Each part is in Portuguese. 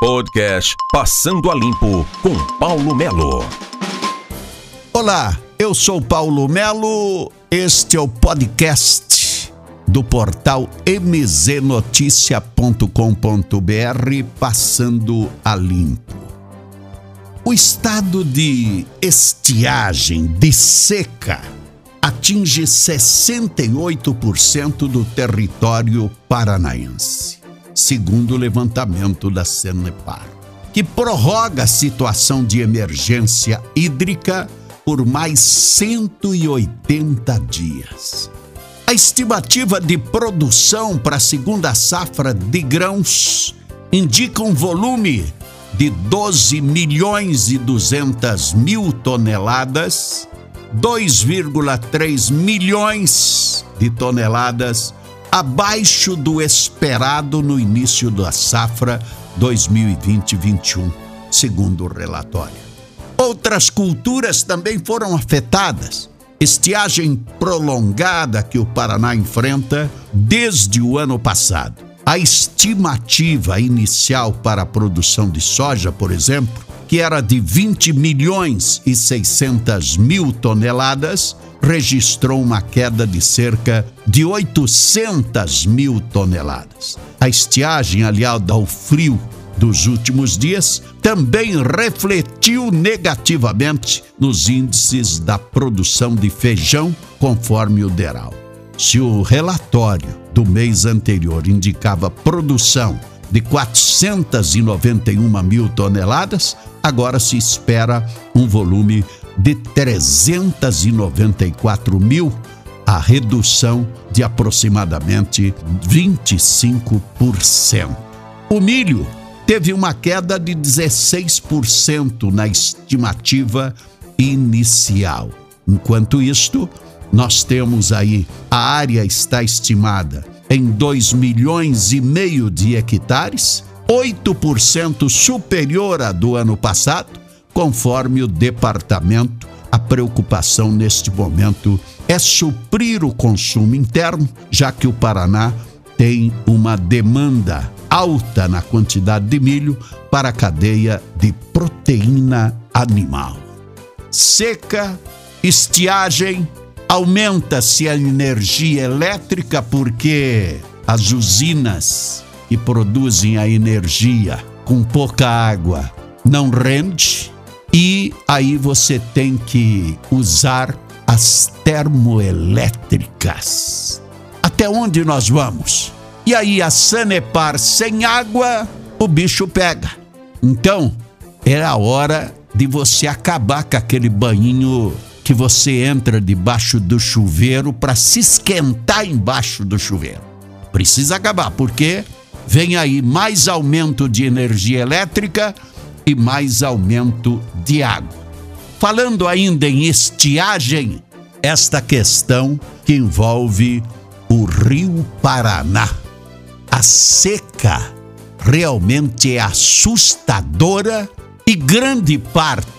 Podcast Passando a Limpo com Paulo Melo. Olá, eu sou Paulo Melo. Este é o podcast do portal mznoticia.com.br Passando a Limpo. O estado de estiagem, de seca, atinge 68% do território paranaense segundo o levantamento da Senepar, que prorroga a situação de emergência hídrica por mais 180 dias. A estimativa de produção para a segunda safra de grãos indica um volume de 12 milhões e 200 mil toneladas, 2,3 milhões de toneladas abaixo do esperado no início da safra 2020-21, segundo o relatório. Outras culturas também foram afetadas. Estiagem prolongada que o Paraná enfrenta desde o ano passado. A estimativa inicial para a produção de soja, por exemplo, que era de 20 milhões e 600 mil toneladas, registrou uma queda de cerca de 800 mil toneladas. A estiagem, aliada ao frio dos últimos dias, também refletiu negativamente nos índices da produção de feijão, conforme o DERAL. Se o relatório do mês anterior indicava produção de 491 mil toneladas, agora se espera um volume de 394 mil, a redução de aproximadamente 25%. O milho teve uma queda de 16% na estimativa inicial. Enquanto isto, nós temos aí a área está estimada em 2 milhões e meio de hectares, 8% superior à do ano passado, conforme o departamento. A preocupação neste momento é suprir o consumo interno, já que o Paraná tem uma demanda alta na quantidade de milho para a cadeia de proteína animal. Seca, estiagem, aumenta-se a energia elétrica porque as usinas que produzem a energia com pouca água não rende e aí você tem que usar as termoelétricas. Até onde nós vamos? E aí a Sanepar sem água, o bicho pega. Então, é a hora de você acabar com aquele banhinho que você entra debaixo do chuveiro para se esquentar embaixo do chuveiro. Precisa acabar, porque vem aí mais aumento de energia elétrica e mais aumento de água. Falando ainda em estiagem, esta questão que envolve o Rio Paraná. A seca realmente é assustadora e grande parte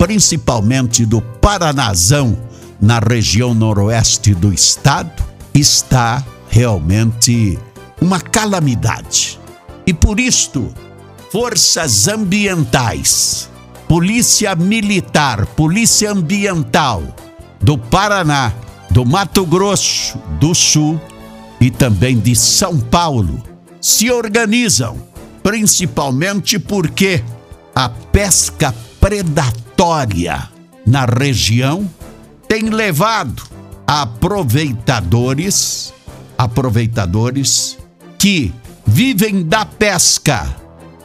principalmente do Paranazão, na região noroeste do estado, está realmente uma calamidade. E por isto, forças ambientais, Polícia Militar, Polícia Ambiental do Paraná, do Mato Grosso do Sul e também de São Paulo se organizam, principalmente porque a pesca predatória na região, tem levado a aproveitadores, aproveitadores que vivem da pesca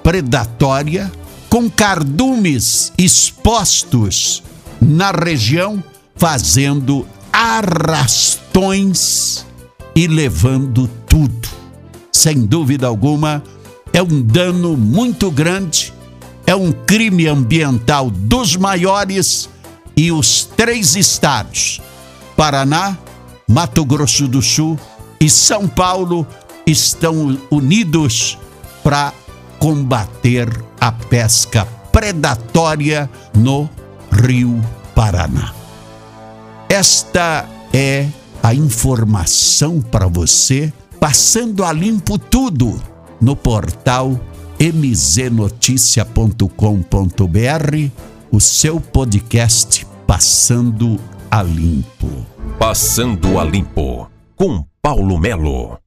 predatória com cardumes expostos na região, fazendo arrastões e levando tudo. Sem dúvida alguma, é um dano muito grande é um crime ambiental dos maiores e os três estados, Paraná, Mato Grosso do Sul e São Paulo, estão unidos para combater a pesca predatória no Rio Paraná. Esta é a informação para você, passando a limpo tudo no portal mznoticia.com.br, o seu podcast Passando a Limpo. Passando a Limpo, com Paulo Melo.